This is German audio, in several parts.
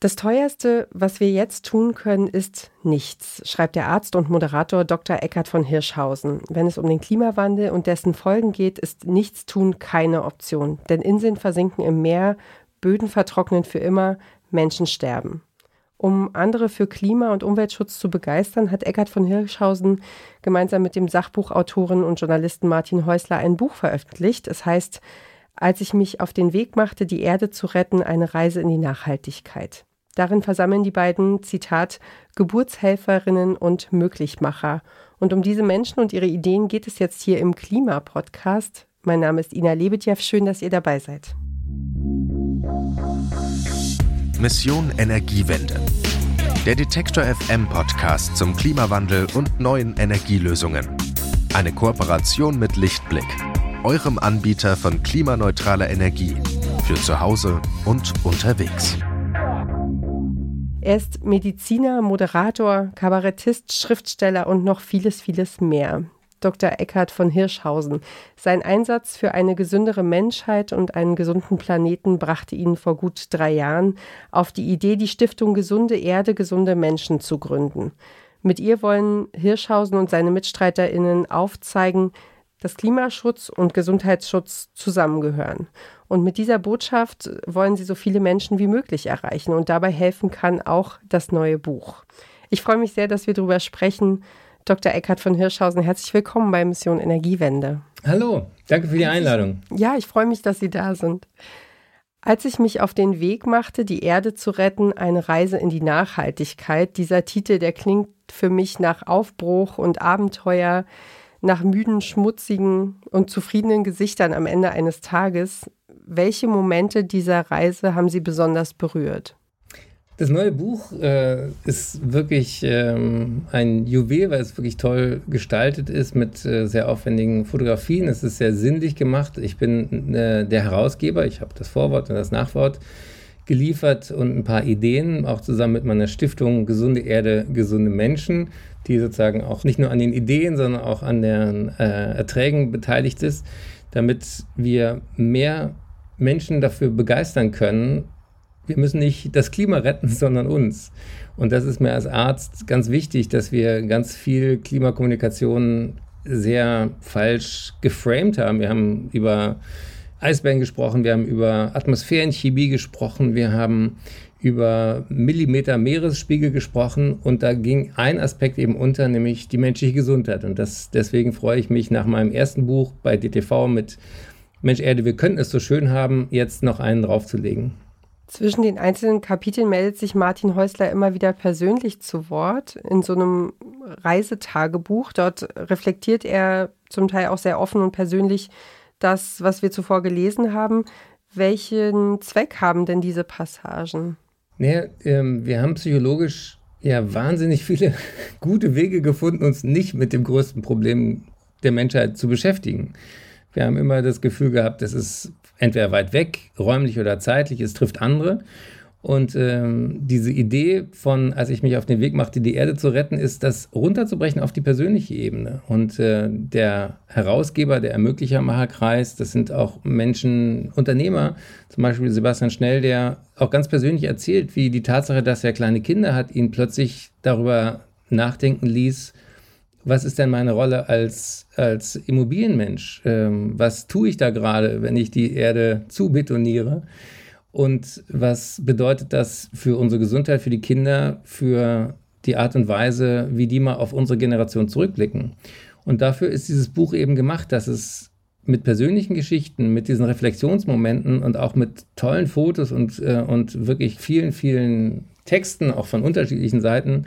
Das teuerste, was wir jetzt tun können, ist nichts, schreibt der Arzt und Moderator Dr. Eckhard von Hirschhausen. Wenn es um den Klimawandel und dessen Folgen geht, ist Nichtstun keine Option. Denn Inseln versinken im Meer, Böden vertrocknen für immer, Menschen sterben. Um andere für Klima- und Umweltschutz zu begeistern, hat Eckhard von Hirschhausen gemeinsam mit dem Sachbuchautoren und Journalisten Martin Häusler ein Buch veröffentlicht. Es heißt Als ich mich auf den Weg machte, die Erde zu retten, eine Reise in die Nachhaltigkeit. Darin versammeln die beiden, Zitat, Geburtshelferinnen und Möglichmacher. Und um diese Menschen und ihre Ideen geht es jetzt hier im Klima-Podcast. Mein Name ist Ina Lebetjew. Schön, dass ihr dabei seid. Mission Energiewende. Der Detektor FM Podcast zum Klimawandel und neuen Energielösungen. Eine Kooperation mit Lichtblick, eurem Anbieter von klimaneutraler Energie für zu Hause und unterwegs. Er ist Mediziner, Moderator, Kabarettist, Schriftsteller und noch vieles, vieles mehr. Dr. Eckhard von Hirschhausen. Sein Einsatz für eine gesündere Menschheit und einen gesunden Planeten brachte ihn vor gut drei Jahren auf die Idee, die Stiftung Gesunde Erde, gesunde Menschen zu gründen. Mit ihr wollen Hirschhausen und seine MitstreiterInnen aufzeigen, dass Klimaschutz und Gesundheitsschutz zusammengehören. Und mit dieser Botschaft wollen sie so viele Menschen wie möglich erreichen. Und dabei helfen kann auch das neue Buch. Ich freue mich sehr, dass wir darüber sprechen. Dr. Eckhard von Hirschhausen, herzlich willkommen bei Mission Energiewende. Hallo, danke für die Einladung. Ja, ich freue mich, dass Sie da sind. Als ich mich auf den Weg machte, die Erde zu retten, eine Reise in die Nachhaltigkeit, dieser Titel, der klingt für mich nach Aufbruch und Abenteuer nach müden, schmutzigen und zufriedenen Gesichtern am Ende eines Tages. Welche Momente dieser Reise haben Sie besonders berührt? Das neue Buch äh, ist wirklich ähm, ein Juwel, weil es wirklich toll gestaltet ist mit äh, sehr aufwendigen Fotografien. Es ist sehr sinnlich gemacht. Ich bin äh, der Herausgeber. Ich habe das Vorwort und das Nachwort geliefert und ein paar Ideen, auch zusammen mit meiner Stiftung Gesunde Erde, gesunde Menschen die sozusagen auch nicht nur an den Ideen, sondern auch an den äh, Erträgen beteiligt ist, damit wir mehr Menschen dafür begeistern können, wir müssen nicht das Klima retten, sondern uns. Und das ist mir als Arzt ganz wichtig, dass wir ganz viel Klimakommunikation sehr falsch geframed haben. Wir haben über Eisbären gesprochen, wir haben über Atmosphärenchemie gesprochen, wir haben über Millimeter Meeresspiegel gesprochen und da ging ein Aspekt eben unter, nämlich die menschliche Gesundheit. Und das, deswegen freue ich mich nach meinem ersten Buch bei DTV mit Mensch Erde, wir könnten es so schön haben, jetzt noch einen draufzulegen. Zwischen den einzelnen Kapiteln meldet sich Martin Häusler immer wieder persönlich zu Wort in so einem Reisetagebuch. Dort reflektiert er zum Teil auch sehr offen und persönlich das, was wir zuvor gelesen haben. Welchen Zweck haben denn diese Passagen? Naja, ähm, wir haben psychologisch ja wahnsinnig viele gute Wege gefunden, uns nicht mit dem größten Problem der Menschheit zu beschäftigen. Wir haben immer das Gefühl gehabt, das ist entweder weit weg, räumlich oder zeitlich, es trifft andere. Und ähm, diese Idee von, als ich mich auf den Weg machte, die Erde zu retten, ist, das runterzubrechen auf die persönliche Ebene. Und äh, der Herausgeber, der Ermöglichermacherkreis, das sind auch Menschen, Unternehmer, zum Beispiel Sebastian Schnell, der auch ganz persönlich erzählt, wie die Tatsache, dass er kleine Kinder hat, ihn plötzlich darüber nachdenken ließ, was ist denn meine Rolle als, als Immobilienmensch? Ähm, was tue ich da gerade, wenn ich die Erde zubetoniere? Und was bedeutet das für unsere Gesundheit, für die Kinder, für die Art und Weise, wie die mal auf unsere Generation zurückblicken? Und dafür ist dieses Buch eben gemacht, dass es mit persönlichen Geschichten, mit diesen Reflexionsmomenten und auch mit tollen Fotos und, äh, und wirklich vielen, vielen Texten, auch von unterschiedlichen Seiten,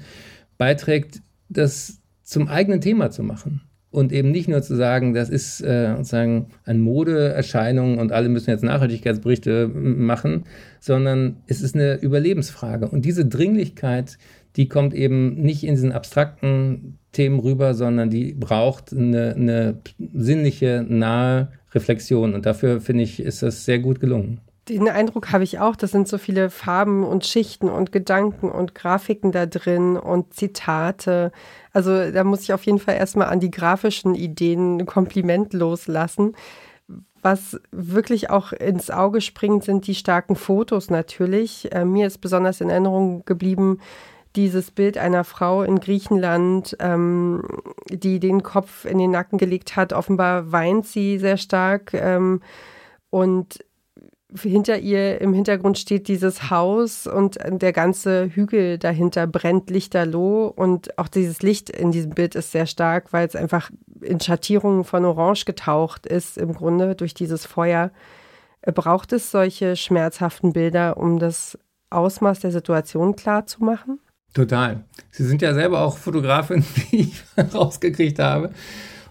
beiträgt, das zum eigenen Thema zu machen und eben nicht nur zu sagen, das ist äh, sozusagen eine Modeerscheinung und alle müssen jetzt Nachhaltigkeitsberichte machen, sondern es ist eine Überlebensfrage. Und diese Dringlichkeit, die kommt eben nicht in diesen abstrakten Themen rüber, sondern die braucht eine, eine sinnliche, nahe Reflexion. Und dafür finde ich, ist das sehr gut gelungen. Den Eindruck habe ich auch, das sind so viele Farben und Schichten und Gedanken und Grafiken da drin und Zitate. Also da muss ich auf jeden Fall erstmal an die grafischen Ideen ein Kompliment loslassen. Was wirklich auch ins Auge springt, sind die starken Fotos natürlich. Äh, mir ist besonders in Erinnerung geblieben dieses Bild einer Frau in Griechenland, ähm, die den Kopf in den Nacken gelegt hat. Offenbar weint sie sehr stark. Ähm, und hinter ihr im Hintergrund steht dieses Haus und der ganze Hügel dahinter brennt lichterloh und auch dieses Licht in diesem Bild ist sehr stark, weil es einfach in Schattierungen von Orange getaucht ist im Grunde durch dieses Feuer. Braucht es solche schmerzhaften Bilder, um das Ausmaß der Situation klar zu machen? Total. Sie sind ja selber auch Fotografin, wie ich rausgekriegt habe.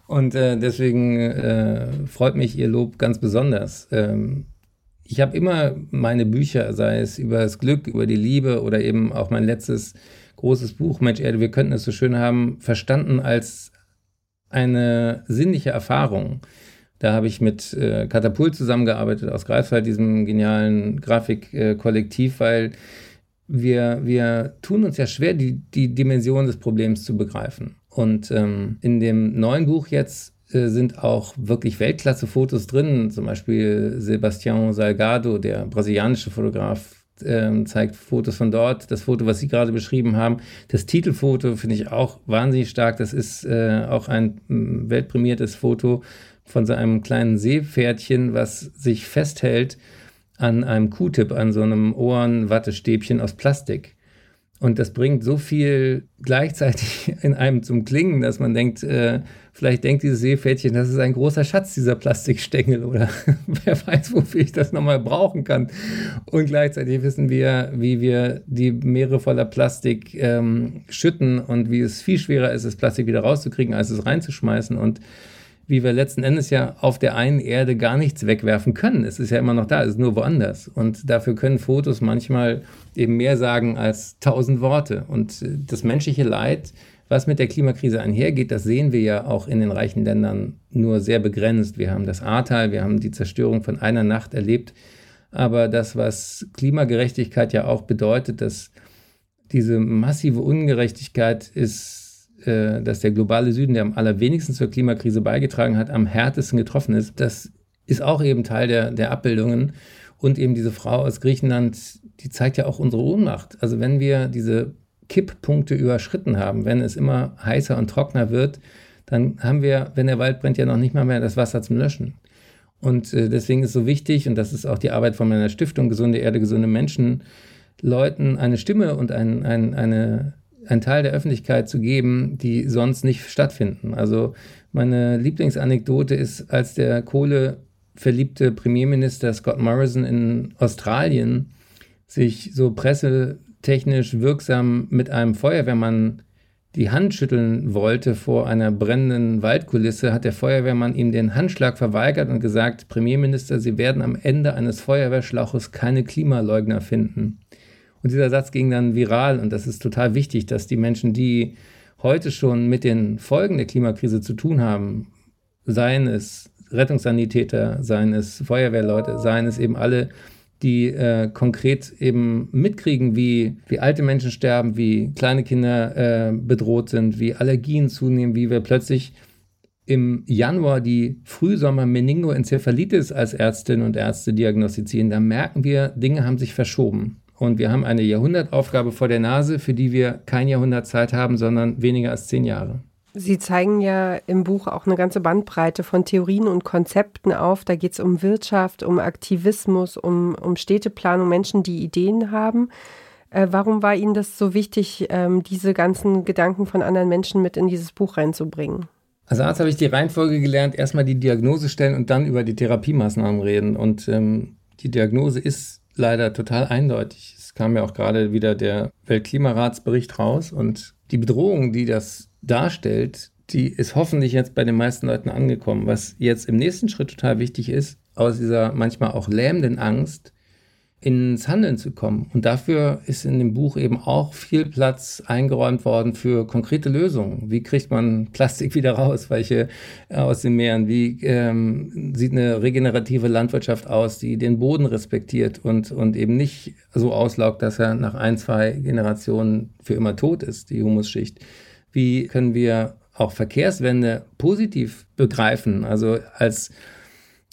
Und äh, deswegen äh, freut mich Ihr Lob ganz besonders. Ähm, ich habe immer meine Bücher, sei es über das Glück, über die Liebe oder eben auch mein letztes großes Buch, Mensch Erde, wir könnten es so schön haben, verstanden als eine sinnliche Erfahrung. Da habe ich mit äh, Katapult zusammengearbeitet aus Greifswald, diesem genialen Grafikkollektiv, äh, weil wir, wir tun uns ja schwer, die, die Dimension des Problems zu begreifen. Und ähm, in dem neuen Buch jetzt sind auch wirklich Weltklasse-Fotos drin. Zum Beispiel Sebastião Salgado, der brasilianische Fotograf, äh, zeigt Fotos von dort. Das Foto, was Sie gerade beschrieben haben, das Titelfoto finde ich auch wahnsinnig stark. Das ist äh, auch ein weltprämiertes Foto von so einem kleinen Seepferdchen, was sich festhält an einem Q-Tip, an so einem Ohrenwattestäbchen aus Plastik. Und das bringt so viel gleichzeitig in einem zum Klingen, dass man denkt, äh, vielleicht denkt dieses Seepferdchen, das ist ein großer Schatz, dieser Plastikstängel oder wer weiß, wofür ich das nochmal brauchen kann. Und gleichzeitig wissen wir, wie wir die Meere voller Plastik ähm, schütten und wie es viel schwerer ist, das Plastik wieder rauszukriegen, als es reinzuschmeißen. Und wie wir letzten Endes ja auf der einen Erde gar nichts wegwerfen können. Es ist ja immer noch da, es ist nur woanders. Und dafür können Fotos manchmal eben mehr sagen als tausend Worte. Und äh, das menschliche Leid, was mit der Klimakrise einhergeht, das sehen wir ja auch in den reichen Ländern nur sehr begrenzt. Wir haben das Ahrtal, wir haben die Zerstörung von einer Nacht erlebt. Aber das, was Klimagerechtigkeit ja auch bedeutet, dass diese massive Ungerechtigkeit ist äh, dass der globale Süden, der am allerwenigsten zur Klimakrise beigetragen hat, am härtesten getroffen ist. Das ist auch eben Teil der, der Abbildungen. Und eben diese Frau aus Griechenland, die zeigt ja auch unsere Ohnmacht. Also wenn wir diese Kipppunkte überschritten haben, wenn es immer heißer und trockener wird, dann haben wir, wenn der Wald brennt, ja noch nicht mal mehr das Wasser zum Löschen. Und äh, deswegen ist so wichtig, und das ist auch die Arbeit von meiner Stiftung Gesunde Erde, gesunde Menschen, Leuten eine Stimme und ein, ein, eine, einen Teil der Öffentlichkeit zu geben, die sonst nicht stattfinden. Also meine Lieblingsanekdote ist, als der kohleverliebte Premierminister Scott Morrison in Australien sich so pressetechnisch wirksam mit einem Feuerwehrmann die Hand schütteln wollte vor einer brennenden Waldkulisse, hat der Feuerwehrmann ihm den Handschlag verweigert und gesagt, Premierminister, Sie werden am Ende eines Feuerwehrschlauches keine Klimaleugner finden. Und dieser Satz ging dann viral und das ist total wichtig, dass die Menschen, die heute schon mit den Folgen der Klimakrise zu tun haben, seien es Rettungssanitäter, seien es Feuerwehrleute, seien es eben alle, die äh, konkret eben mitkriegen, wie, wie alte Menschen sterben, wie kleine Kinder äh, bedroht sind, wie Allergien zunehmen, wie wir plötzlich im Januar die Frühsommer-Meningoenzephalitis als Ärztinnen und Ärzte diagnostizieren. Da merken wir, Dinge haben sich verschoben. Und wir haben eine Jahrhundertaufgabe vor der Nase, für die wir kein Jahrhundert Zeit haben, sondern weniger als zehn Jahre. Sie zeigen ja im Buch auch eine ganze Bandbreite von Theorien und Konzepten auf. Da geht es um Wirtschaft, um Aktivismus, um, um Städteplanung, Menschen, die Ideen haben. Äh, warum war Ihnen das so wichtig, ähm, diese ganzen Gedanken von anderen Menschen mit in dieses Buch reinzubringen? Als Arzt habe ich die Reihenfolge gelernt, erstmal die Diagnose stellen und dann über die Therapiemaßnahmen reden. Und ähm, die Diagnose ist leider total eindeutig. Es kam ja auch gerade wieder der Weltklimaratsbericht raus und die Bedrohung, die das darstellt, die ist hoffentlich jetzt bei den meisten Leuten angekommen. Was jetzt im nächsten Schritt total wichtig ist, aus dieser manchmal auch lähmenden Angst ins Handeln zu kommen. Und dafür ist in dem Buch eben auch viel Platz eingeräumt worden für konkrete Lösungen. Wie kriegt man Plastik wieder raus, welche äh, aus den Meeren? Wie ähm, sieht eine regenerative Landwirtschaft aus, die den Boden respektiert und, und eben nicht so auslaugt, dass er nach ein, zwei Generationen für immer tot ist, die Humusschicht? Wie können wir auch Verkehrswende positiv begreifen? Also als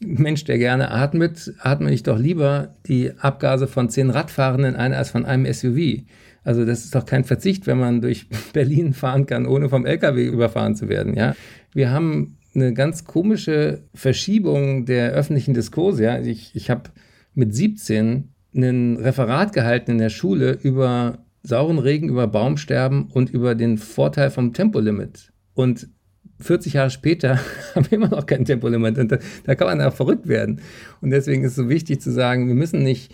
Mensch, der gerne atmet, atme ich doch lieber die Abgase von zehn Radfahrenden ein als von einem SUV. Also das ist doch kein Verzicht, wenn man durch Berlin fahren kann, ohne vom LKW überfahren zu werden. Ja, wir haben eine ganz komische Verschiebung der öffentlichen Diskurse. Ja, ich, ich habe mit 17 ein Referat gehalten in der Schule über sauren Regen, über Baumsterben und über den Vorteil vom Tempolimit. Und 40 Jahre später haben wir immer noch kein Tempolimit. Und da, da kann man auch verrückt werden. Und deswegen ist es so wichtig zu sagen, wir müssen nicht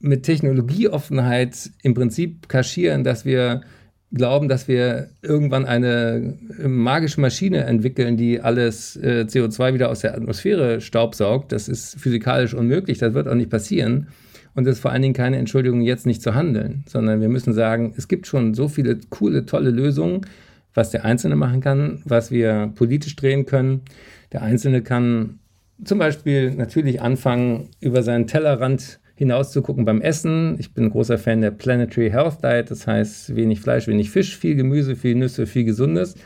mit Technologieoffenheit im Prinzip kaschieren, dass wir glauben, dass wir irgendwann eine magische Maschine entwickeln, die alles äh, CO2 wieder aus der Atmosphäre staubsaugt. Das ist physikalisch unmöglich, das wird auch nicht passieren. Und das ist vor allen Dingen keine Entschuldigung, jetzt nicht zu handeln, sondern wir müssen sagen, es gibt schon so viele coole, tolle Lösungen, was der Einzelne machen kann, was wir politisch drehen können. Der Einzelne kann zum Beispiel natürlich anfangen, über seinen Tellerrand hinauszugucken beim Essen. Ich bin ein großer Fan der Planetary Health Diet, das heißt wenig Fleisch, wenig Fisch, viel Gemüse, viel Nüsse, viel Gesundes.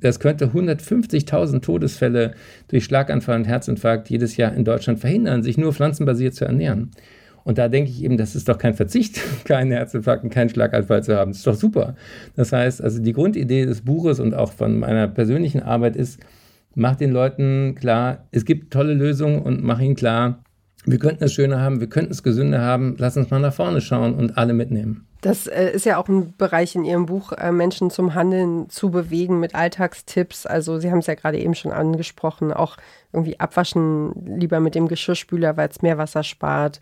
Das könnte 150.000 Todesfälle durch Schlaganfall und Herzinfarkt jedes Jahr in Deutschland verhindern, sich nur pflanzenbasiert zu ernähren. Und da denke ich eben, das ist doch kein Verzicht, keinen Herzinfarkt und keinen Schlaganfall zu haben. Das ist doch super. Das heißt, also die Grundidee des Buches und auch von meiner persönlichen Arbeit ist, mach den Leuten klar, es gibt tolle Lösungen und mach ihnen klar, wir könnten es schöner haben, wir könnten es gesünder haben. Lass uns mal nach vorne schauen und alle mitnehmen. Das äh, ist ja auch ein Bereich in Ihrem Buch, äh, Menschen zum Handeln zu bewegen mit Alltagstipps. Also Sie haben es ja gerade eben schon angesprochen, auch irgendwie abwaschen lieber mit dem Geschirrspüler, weil es mehr Wasser spart,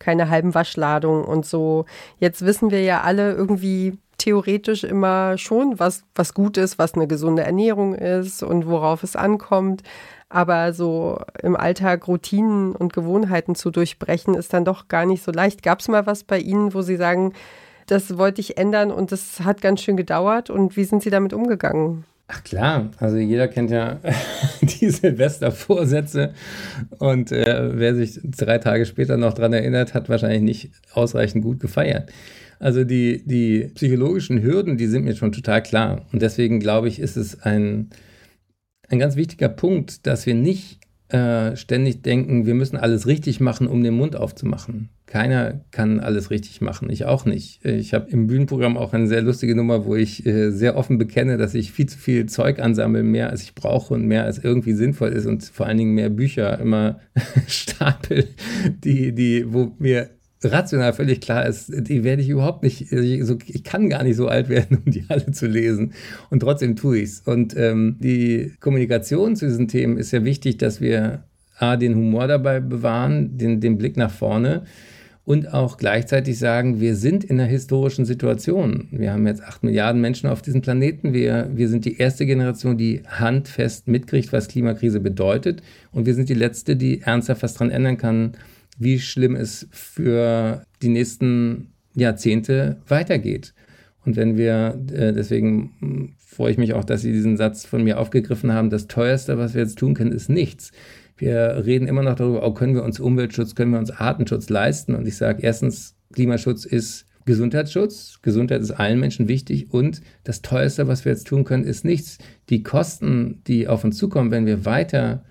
keine halben Waschladungen und so. Jetzt wissen wir ja alle irgendwie theoretisch immer schon, was, was gut ist, was eine gesunde Ernährung ist und worauf es ankommt. Aber so im Alltag Routinen und Gewohnheiten zu durchbrechen, ist dann doch gar nicht so leicht. Gab es mal was bei Ihnen, wo Sie sagen, das wollte ich ändern und das hat ganz schön gedauert? Und wie sind Sie damit umgegangen? Ach klar, also jeder kennt ja die Silvestervorsätze und äh, wer sich drei Tage später noch daran erinnert, hat wahrscheinlich nicht ausreichend gut gefeiert. Also die, die psychologischen Hürden, die sind mir schon total klar. Und deswegen glaube ich, ist es ein, ein ganz wichtiger Punkt, dass wir nicht äh, ständig denken, wir müssen alles richtig machen, um den Mund aufzumachen. Keiner kann alles richtig machen, ich auch nicht. Ich habe im Bühnenprogramm auch eine sehr lustige Nummer, wo ich äh, sehr offen bekenne, dass ich viel zu viel Zeug ansammle, mehr als ich brauche und mehr als irgendwie sinnvoll ist und vor allen Dingen mehr Bücher immer stapel, die, die, wo mir rational völlig klar ist, die werde ich überhaupt nicht, also ich kann gar nicht so alt werden, um die alle zu lesen. Und trotzdem tue ich es. Und ähm, die Kommunikation zu diesen Themen ist ja wichtig, dass wir A, den Humor dabei bewahren, den, den Blick nach vorne und auch gleichzeitig sagen, wir sind in einer historischen Situation. Wir haben jetzt acht Milliarden Menschen auf diesem Planeten. Wir, wir sind die erste Generation, die handfest mitkriegt, was Klimakrise bedeutet. Und wir sind die letzte, die ernsthaft was dran ändern kann, wie schlimm es für die nächsten Jahrzehnte weitergeht. Und wenn wir, äh, deswegen hm, freue ich mich auch, dass Sie diesen Satz von mir aufgegriffen haben, das teuerste, was wir jetzt tun können, ist nichts. Wir reden immer noch darüber, oh, können wir uns Umweltschutz, können wir uns Artenschutz leisten? Und ich sage erstens, Klimaschutz ist Gesundheitsschutz. Gesundheit ist allen Menschen wichtig. Und das teuerste, was wir jetzt tun können, ist nichts. Die Kosten, die auf uns zukommen, wenn wir weiter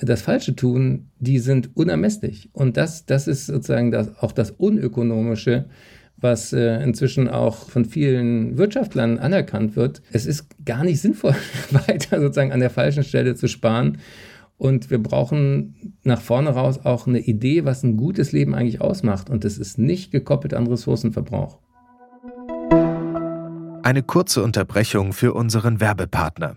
das Falsche tun, die sind unermesslich. Und das, das ist sozusagen das, auch das Unökonomische, was äh, inzwischen auch von vielen Wirtschaftlern anerkannt wird. Es ist gar nicht sinnvoll, weiter sozusagen an der falschen Stelle zu sparen. Und wir brauchen nach vorne raus auch eine Idee, was ein gutes Leben eigentlich ausmacht. Und das ist nicht gekoppelt an Ressourcenverbrauch. Eine kurze Unterbrechung für unseren Werbepartner.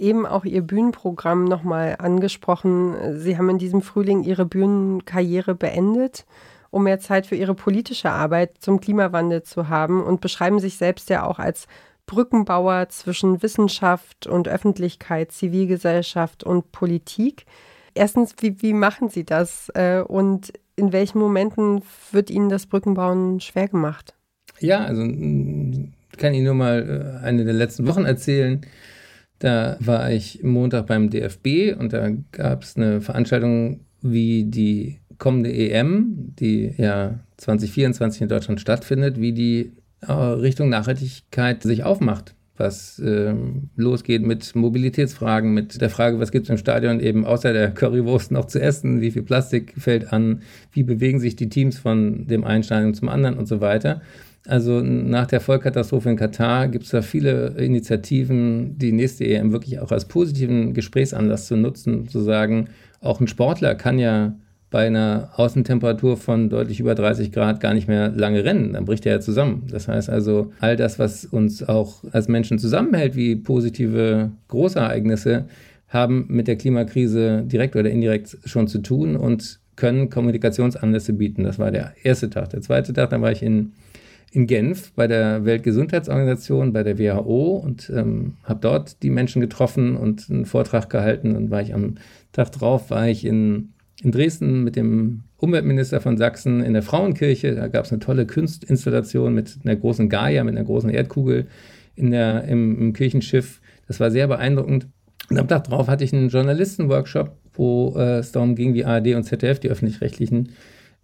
eben auch Ihr Bühnenprogramm nochmal angesprochen. Sie haben in diesem Frühling Ihre Bühnenkarriere beendet, um mehr Zeit für Ihre politische Arbeit zum Klimawandel zu haben und beschreiben sich selbst ja auch als Brückenbauer zwischen Wissenschaft und Öffentlichkeit, Zivilgesellschaft und Politik. Erstens, wie, wie machen Sie das? Äh, und in welchen Momenten wird Ihnen das Brückenbauen schwer gemacht? Ja, also kann ich nur mal äh, eine der letzten Wochen erzählen. Da war ich Montag beim DFB und da gab es eine Veranstaltung, wie die kommende EM, die ja 2024 in Deutschland stattfindet, wie die äh, Richtung Nachhaltigkeit sich aufmacht. Was äh, losgeht mit Mobilitätsfragen, mit der Frage, was gibt es im Stadion eben außer der Currywurst noch zu essen, wie viel Plastik fällt an, wie bewegen sich die Teams von dem einen Stadion zum anderen und so weiter. Also nach der Vollkatastrophe in Katar gibt es da viele Initiativen, die nächste EM wirklich auch als positiven Gesprächsanlass zu nutzen, zu sagen, auch ein Sportler kann ja bei einer Außentemperatur von deutlich über 30 Grad gar nicht mehr lange rennen. Dann bricht er ja zusammen. Das heißt also, all das, was uns auch als Menschen zusammenhält, wie positive Großereignisse, haben mit der Klimakrise direkt oder indirekt schon zu tun und können Kommunikationsanlässe bieten. Das war der erste Tag. Der zweite Tag, dann war ich in in Genf bei der Weltgesundheitsorganisation, bei der WHO und ähm, habe dort die Menschen getroffen und einen Vortrag gehalten. Und war ich am Tag drauf, war ich in, in Dresden mit dem Umweltminister von Sachsen in der Frauenkirche. Da gab es eine tolle Kunstinstallation mit einer großen Gaia, mit einer großen Erdkugel in der, im, im Kirchenschiff. Das war sehr beeindruckend. Und am Tag drauf hatte ich einen Journalistenworkshop, wo äh, es darum ging, wie ARD und ZDF, die öffentlich-rechtlichen,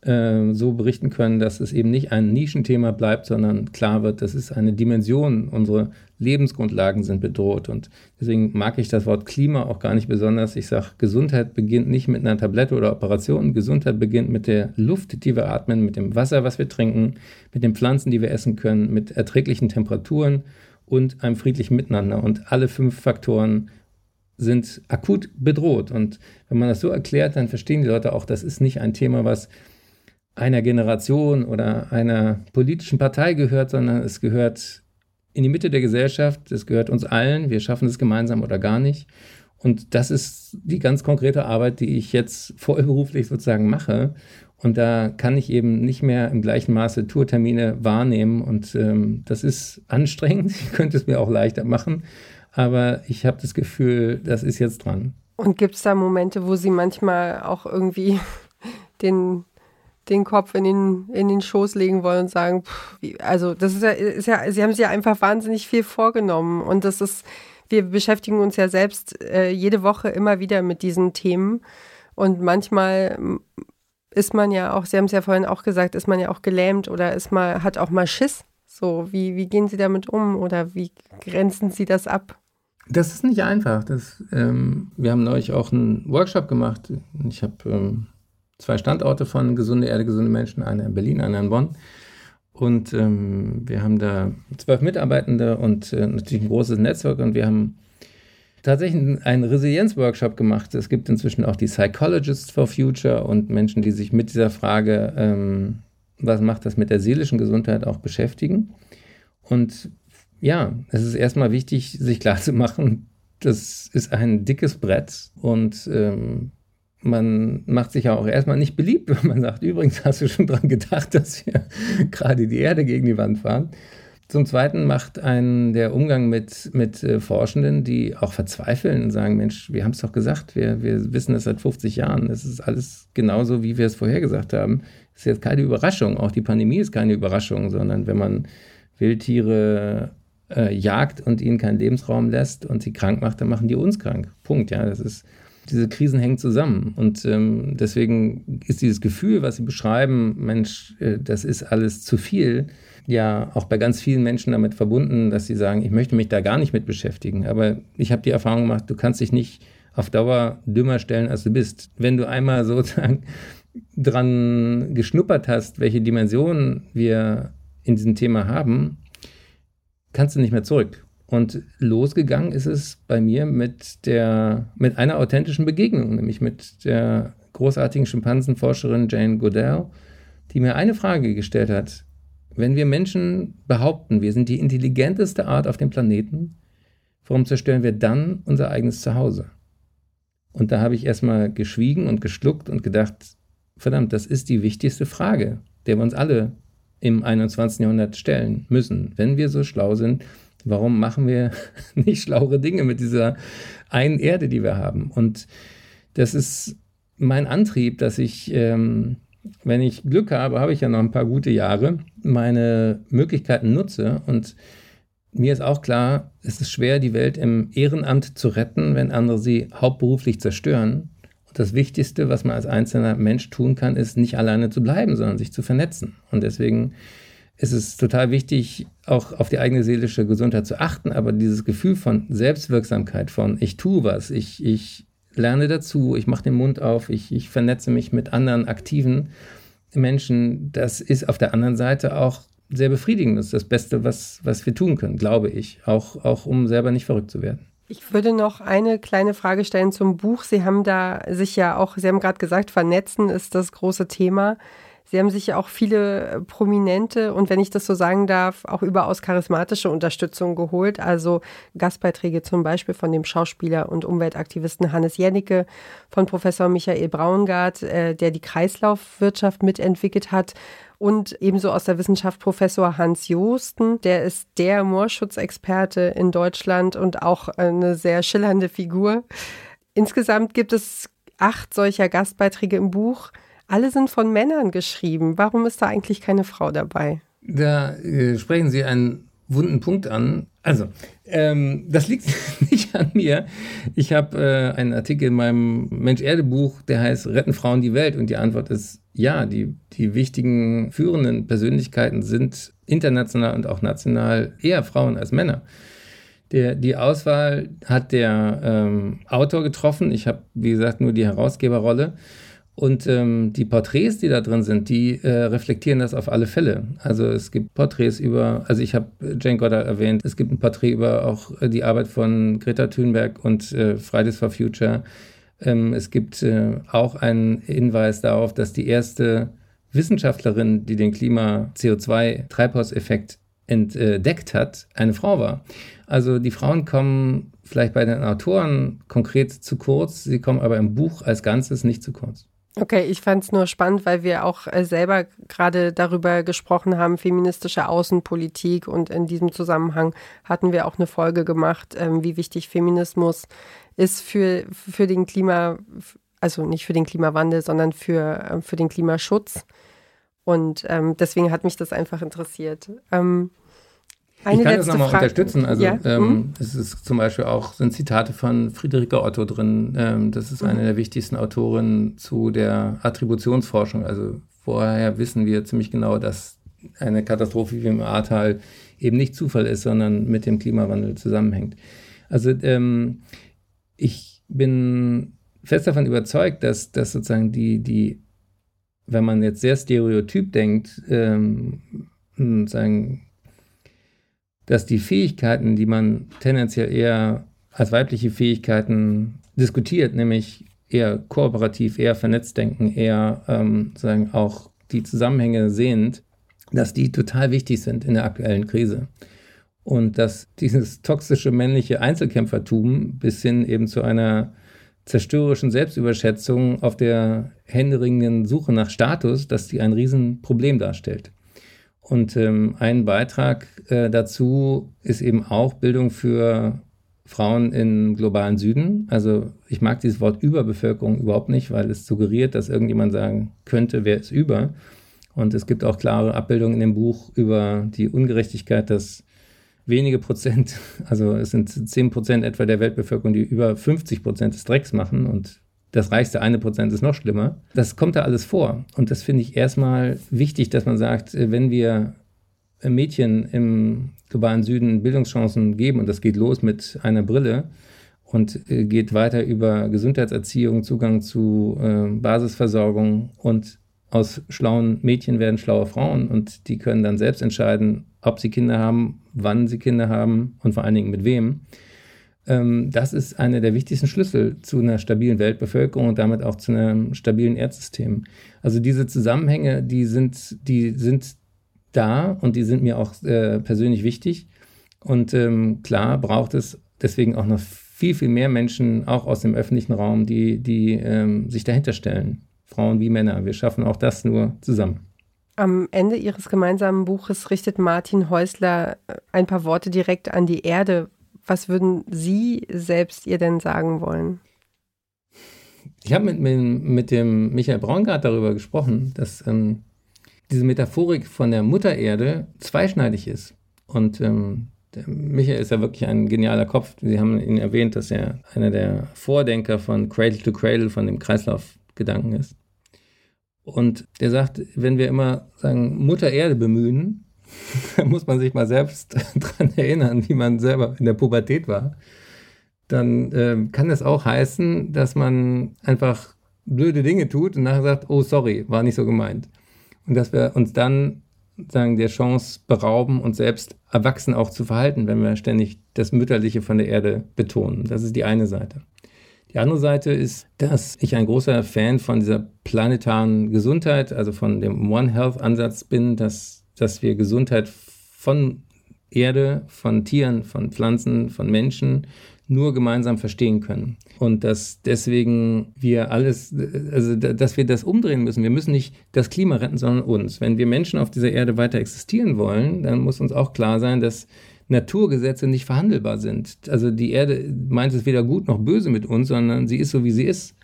äh, so berichten können, dass es eben nicht ein Nischenthema bleibt, sondern klar wird, das ist eine Dimension. Unsere Lebensgrundlagen sind bedroht. Und deswegen mag ich das Wort Klima auch gar nicht besonders. Ich sage, Gesundheit beginnt nicht mit einer Tablette oder Operation. Gesundheit beginnt mit der Luft, die wir atmen, mit dem Wasser, was wir trinken, mit den Pflanzen, die wir essen können, mit erträglichen Temperaturen und einem friedlichen Miteinander. Und alle fünf Faktoren sind akut bedroht. Und wenn man das so erklärt, dann verstehen die Leute auch, das ist nicht ein Thema, was einer Generation oder einer politischen Partei gehört, sondern es gehört in die Mitte der Gesellschaft, es gehört uns allen, wir schaffen es gemeinsam oder gar nicht. Und das ist die ganz konkrete Arbeit, die ich jetzt vollberuflich sozusagen mache. Und da kann ich eben nicht mehr im gleichen Maße Tourtermine wahrnehmen. Und ähm, das ist anstrengend. Ich könnte es mir auch leichter machen. Aber ich habe das Gefühl, das ist jetzt dran. Und gibt es da Momente, wo Sie manchmal auch irgendwie den den Kopf in den, in den Schoß legen wollen und sagen, pff, also das ist ja, ist ja, sie haben sich ja einfach wahnsinnig viel vorgenommen und das ist, wir beschäftigen uns ja selbst äh, jede Woche immer wieder mit diesen Themen und manchmal ist man ja auch, Sie haben es ja vorhin auch gesagt, ist man ja auch gelähmt oder ist mal, hat auch mal Schiss. So, wie, wie gehen Sie damit um oder wie grenzen Sie das ab? Das ist nicht einfach. Das, ähm, wir haben neulich auch einen Workshop gemacht. Ich habe ähm, zwei Standorte von Gesunde Erde, gesunde Menschen, einer in Berlin, einer in Bonn. Und ähm, wir haben da zwölf Mitarbeitende und äh, natürlich ein großes Netzwerk und wir haben tatsächlich einen Resilienz-Workshop gemacht. Es gibt inzwischen auch die Psychologists for Future und Menschen, die sich mit dieser Frage, ähm, was macht das mit der seelischen Gesundheit, auch beschäftigen. Und ja, es ist erstmal wichtig, sich klarzumachen, das ist ein dickes Brett und ähm, man macht sich ja auch erstmal nicht beliebt, wenn man sagt, übrigens hast du schon dran gedacht, dass wir gerade die Erde gegen die Wand fahren. Zum Zweiten macht einen der Umgang mit, mit äh, Forschenden, die auch verzweifeln und sagen, Mensch, wir haben es doch gesagt, wir, wir wissen das seit 50 Jahren, es ist alles genauso, wie wir es vorher gesagt haben. Das ist jetzt keine Überraschung, auch die Pandemie ist keine Überraschung, sondern wenn man Wildtiere äh, jagt und ihnen keinen Lebensraum lässt und sie krank macht, dann machen die uns krank. Punkt, ja, das ist diese Krisen hängen zusammen. Und ähm, deswegen ist dieses Gefühl, was Sie beschreiben, Mensch, äh, das ist alles zu viel, ja auch bei ganz vielen Menschen damit verbunden, dass sie sagen, ich möchte mich da gar nicht mit beschäftigen. Aber ich habe die Erfahrung gemacht, du kannst dich nicht auf Dauer dümmer stellen, als du bist. Wenn du einmal sozusagen dran geschnuppert hast, welche Dimensionen wir in diesem Thema haben, kannst du nicht mehr zurück. Und losgegangen ist es bei mir mit der, mit einer authentischen Begegnung, nämlich mit der großartigen Schimpansenforscherin Jane Goodell, die mir eine Frage gestellt hat. Wenn wir Menschen behaupten, wir sind die intelligenteste Art auf dem Planeten, warum zerstören wir dann unser eigenes Zuhause? Und da habe ich erstmal geschwiegen und geschluckt und gedacht, verdammt, das ist die wichtigste Frage, der wir uns alle im 21. Jahrhundert stellen müssen. Wenn wir so schlau sind, Warum machen wir nicht schlauere Dinge mit dieser einen Erde, die wir haben? Und das ist mein Antrieb, dass ich, ähm, wenn ich Glück habe, habe ich ja noch ein paar gute Jahre, meine Möglichkeiten nutze. Und mir ist auch klar, es ist schwer, die Welt im Ehrenamt zu retten, wenn andere sie hauptberuflich zerstören. Und das Wichtigste, was man als einzelner Mensch tun kann, ist nicht alleine zu bleiben, sondern sich zu vernetzen. Und deswegen ist es total wichtig, auch auf die eigene seelische Gesundheit zu achten, aber dieses Gefühl von Selbstwirksamkeit, von ich tue was, ich, ich lerne dazu, ich mache den Mund auf, ich, ich vernetze mich mit anderen aktiven Menschen, das ist auf der anderen Seite auch sehr befriedigend. Das ist das Beste, was, was wir tun können, glaube ich, auch, auch um selber nicht verrückt zu werden. Ich würde noch eine kleine Frage stellen zum Buch. Sie haben da sich ja auch, Sie haben gerade gesagt, vernetzen ist das große Thema. Sie haben sich ja auch viele äh, prominente und wenn ich das so sagen darf, auch überaus charismatische Unterstützung geholt. Also Gastbeiträge zum Beispiel von dem Schauspieler und Umweltaktivisten Hannes Jennecke, von Professor Michael Braungart, äh, der die Kreislaufwirtschaft mitentwickelt hat. Und ebenso aus der Wissenschaft Professor Hans Joosten, der ist der Moorschutzexperte in Deutschland und auch eine sehr schillernde Figur. Insgesamt gibt es acht solcher Gastbeiträge im Buch. Alle sind von Männern geschrieben. Warum ist da eigentlich keine Frau dabei? Da äh, sprechen Sie einen wunden Punkt an. Also, ähm, das liegt nicht an mir. Ich habe äh, einen Artikel in meinem Mensch-Erde-Buch, der heißt Retten Frauen die Welt? Und die Antwort ist ja, die, die wichtigen führenden Persönlichkeiten sind international und auch national eher Frauen als Männer. Der, die Auswahl hat der ähm, Autor getroffen. Ich habe, wie gesagt, nur die Herausgeberrolle. Und ähm, die Porträts, die da drin sind, die äh, reflektieren das auf alle Fälle. Also es gibt Porträts über, also ich habe Jane Goddard erwähnt, es gibt ein Porträt über auch äh, die Arbeit von Greta Thunberg und äh, Fridays for Future. Ähm, es gibt äh, auch einen Hinweis darauf, dass die erste Wissenschaftlerin, die den Klima-CO2-Treibhauseffekt entdeckt hat, eine Frau war. Also die Frauen kommen vielleicht bei den Autoren konkret zu kurz, sie kommen aber im Buch als Ganzes nicht zu kurz. Okay, ich fand es nur spannend, weil wir auch äh, selber gerade darüber gesprochen haben, feministische Außenpolitik. Und in diesem Zusammenhang hatten wir auch eine Folge gemacht, ähm, wie wichtig Feminismus ist für, für den Klima, also nicht für den Klimawandel, sondern für, äh, für den Klimaschutz. Und ähm, deswegen hat mich das einfach interessiert. Eine ich kann das nochmal unterstützen. Also ja? ähm, mhm. es ist zum Beispiel auch sind Zitate von Friederike Otto drin. Ähm, das ist mhm. eine der wichtigsten Autorinnen zu der Attributionsforschung. Also vorher wissen wir ziemlich genau, dass eine Katastrophe wie im Ahrtal eben nicht Zufall ist, sondern mit dem Klimawandel zusammenhängt. Also ähm, ich bin fest davon überzeugt, dass, dass sozusagen die, die, wenn man jetzt sehr stereotyp denkt, ähm, sagen, dass die Fähigkeiten, die man tendenziell eher als weibliche Fähigkeiten diskutiert, nämlich eher kooperativ, eher vernetzt denken, eher ähm, sagen auch die Zusammenhänge sehend, dass die total wichtig sind in der aktuellen Krise. Und dass dieses toxische männliche Einzelkämpfertum bis hin eben zu einer zerstörerischen Selbstüberschätzung auf der händeringenden Suche nach Status, dass die ein Riesenproblem darstellt. Und ähm, ein Beitrag äh, dazu ist eben auch Bildung für Frauen im globalen Süden. Also ich mag dieses Wort Überbevölkerung überhaupt nicht, weil es suggeriert, dass irgendjemand sagen könnte, wer ist über. Und es gibt auch klare Abbildungen in dem Buch über die Ungerechtigkeit, dass wenige Prozent, also es sind zehn Prozent etwa der Weltbevölkerung, die über 50 Prozent des Drecks machen und das reichste eine Prozent ist noch schlimmer. Das kommt da alles vor. Und das finde ich erstmal wichtig, dass man sagt, äh, wenn wir Mädchen im globalen Süden Bildungschancen geben, und das geht los mit einer Brille und äh, geht weiter über Gesundheitserziehung, Zugang zu äh, Basisversorgung und aus schlauen Mädchen werden schlaue Frauen und die können dann selbst entscheiden, ob sie Kinder haben, wann sie Kinder haben und vor allen Dingen mit wem das ist einer der wichtigsten Schlüssel zu einer stabilen Weltbevölkerung und damit auch zu einem stabilen Erdsystem. Also diese Zusammenhänge, die sind, die sind da und die sind mir auch äh, persönlich wichtig. Und ähm, klar braucht es deswegen auch noch viel, viel mehr Menschen, auch aus dem öffentlichen Raum, die, die ähm, sich dahinter stellen. Frauen wie Männer. Wir schaffen auch das nur zusammen. Am Ende Ihres gemeinsamen Buches richtet Martin Häusler äh, ein paar Worte direkt an die Erde. Was würden Sie selbst ihr denn sagen wollen? Ich habe mit, mit, mit, dem Michael Braungart darüber gesprochen, dass ähm, diese Metaphorik von der Mutter Erde zweischneidig ist. Und ähm, Michael ist ja wirklich ein genialer Kopf. Sie haben ihn erwähnt, dass er einer der Vordenker von Cradle to Cradle, von dem Kreislaufgedanken ist. Und der sagt, wenn wir immer sagen, Mutter Erde bemühen, dann muss man sich mal selbst daran erinnern, wie man selber in der Pubertät war. Dann äh, kann das auch heißen, dass man einfach blöde Dinge tut und nachher sagt, oh sorry, war nicht so gemeint. Und dass wir uns dann sagen, der Chance berauben, uns selbst erwachsen auch zu verhalten, wenn wir ständig das Mütterliche von der Erde betonen. Das ist die eine Seite. Die andere Seite ist, dass ich ein großer Fan von dieser planetaren Gesundheit, also von dem One Health Ansatz bin, dass, dass wir Gesundheit von Erde, von Tieren, von Pflanzen, von Menschen nur gemeinsam verstehen können. Und dass deswegen wir alles, also dass wir das umdrehen müssen. Wir müssen nicht das Klima retten, sondern uns. Wenn wir Menschen auf dieser Erde weiter existieren wollen, dann muss uns auch klar sein, dass Naturgesetze nicht verhandelbar sind. Also die Erde meint es weder gut noch böse mit uns, sondern sie ist so, wie sie ist.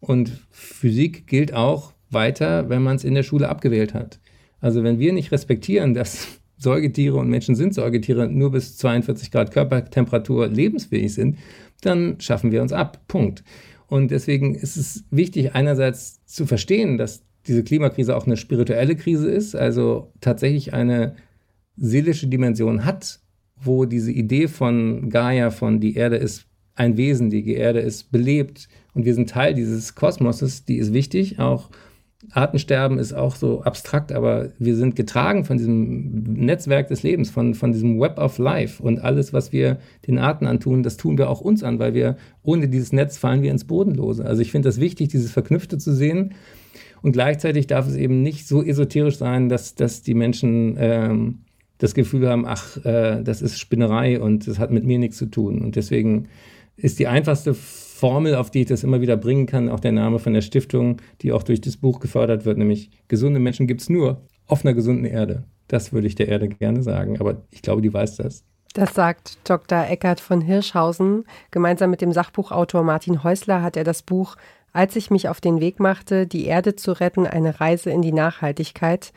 Und Physik gilt auch weiter, wenn man es in der Schule abgewählt hat. Also wenn wir nicht respektieren, dass Säugetiere und Menschen sind Säugetiere nur bis 42 Grad Körpertemperatur lebensfähig sind, dann schaffen wir uns ab. Punkt. Und deswegen ist es wichtig, einerseits zu verstehen, dass diese Klimakrise auch eine spirituelle Krise ist, also tatsächlich eine seelische Dimension hat, wo diese Idee von Gaia, von die Erde ist ein Wesen, die Erde ist belebt und wir sind Teil dieses Kosmoses, die ist wichtig. Auch Artensterben ist auch so abstrakt, aber wir sind getragen von diesem Netzwerk des Lebens, von, von diesem Web of Life und alles, was wir den Arten antun, das tun wir auch uns an, weil wir ohne dieses Netz fallen wir ins Bodenlose. Also ich finde das wichtig, dieses Verknüpfte zu sehen. Und gleichzeitig darf es eben nicht so esoterisch sein, dass, dass die Menschen ähm, das Gefühl haben, ach, äh, das ist Spinnerei und das hat mit mir nichts zu tun. Und deswegen ist die einfachste Formel, auf die ich das immer wieder bringen kann, auch der Name von der Stiftung, die auch durch das Buch gefördert wird, nämlich gesunde Menschen gibt es nur auf einer gesunden Erde. Das würde ich der Erde gerne sagen, aber ich glaube, die weiß das. Das sagt Dr. Eckert von Hirschhausen. Gemeinsam mit dem Sachbuchautor Martin Häusler hat er das Buch Als ich mich auf den Weg machte, die Erde zu retten, eine Reise in die Nachhaltigkeit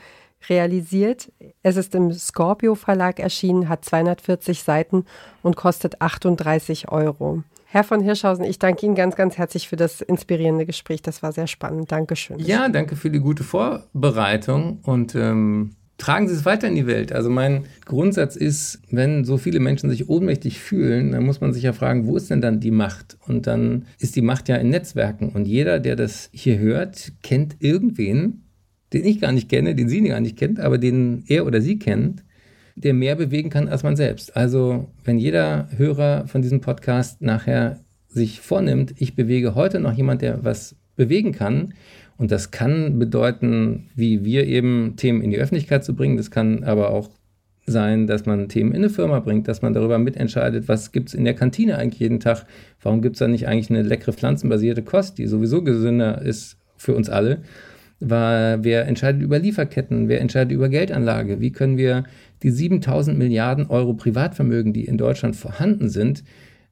realisiert. Es ist im Scorpio Verlag erschienen, hat 240 Seiten und kostet 38 Euro. Herr von Hirschhausen, ich danke Ihnen ganz, ganz herzlich für das inspirierende Gespräch. Das war sehr spannend. Dankeschön. Ja, danke für die gute Vorbereitung und ähm, tragen Sie es weiter in die Welt. Also mein Grundsatz ist, wenn so viele Menschen sich ohnmächtig fühlen, dann muss man sich ja fragen, wo ist denn dann die Macht? Und dann ist die Macht ja in Netzwerken. Und jeder, der das hier hört, kennt irgendwen, den ich gar nicht kenne, den sie gar nicht kennt, aber den er oder sie kennt, der mehr bewegen kann als man selbst. Also wenn jeder Hörer von diesem Podcast nachher sich vornimmt, ich bewege heute noch jemand, der was bewegen kann, und das kann bedeuten, wie wir eben Themen in die Öffentlichkeit zu bringen, das kann aber auch sein, dass man Themen in eine Firma bringt, dass man darüber mitentscheidet, was gibt es in der Kantine eigentlich jeden Tag, warum gibt es da nicht eigentlich eine leckere pflanzenbasierte Kost, die sowieso gesünder ist für uns alle war, wer entscheidet über Lieferketten, wer entscheidet über Geldanlage, wie können wir die 7000 Milliarden Euro Privatvermögen, die in Deutschland vorhanden sind,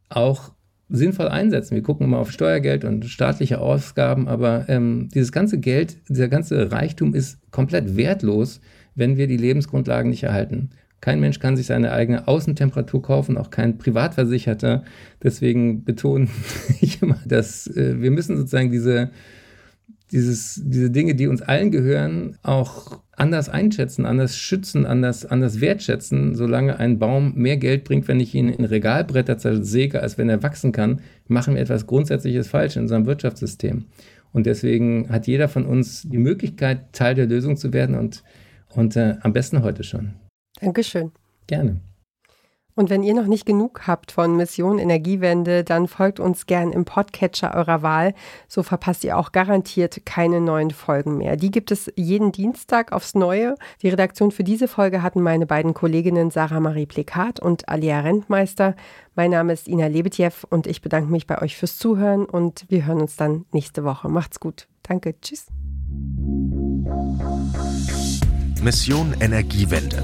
auch sinnvoll einsetzen. Wir gucken immer auf Steuergeld und staatliche Ausgaben, aber ähm, dieses ganze Geld, dieser ganze Reichtum ist komplett wertlos, wenn wir die Lebensgrundlagen nicht erhalten. Kein Mensch kann sich seine eigene Außentemperatur kaufen, auch kein Privatversicherter. Deswegen betone ich immer, dass äh, wir müssen sozusagen diese dieses, diese Dinge, die uns allen gehören, auch anders einschätzen, anders schützen, anders, anders wertschätzen. Solange ein Baum mehr Geld bringt, wenn ich ihn in Regalbretter zersäge, als wenn er wachsen kann, machen wir etwas Grundsätzliches falsch in unserem Wirtschaftssystem. Und deswegen hat jeder von uns die Möglichkeit, Teil der Lösung zu werden und, und äh, am besten heute schon. Dankeschön. Gerne. Und wenn ihr noch nicht genug habt von Mission Energiewende, dann folgt uns gern im Podcatcher eurer Wahl. So verpasst ihr auch garantiert keine neuen Folgen mehr. Die gibt es jeden Dienstag aufs Neue. Die Redaktion für diese Folge hatten meine beiden Kolleginnen Sarah Marie Plekat und Alia Rentmeister. Mein Name ist Ina Lebetjew und ich bedanke mich bei euch fürs Zuhören und wir hören uns dann nächste Woche. Macht's gut. Danke. Tschüss. Mission Energiewende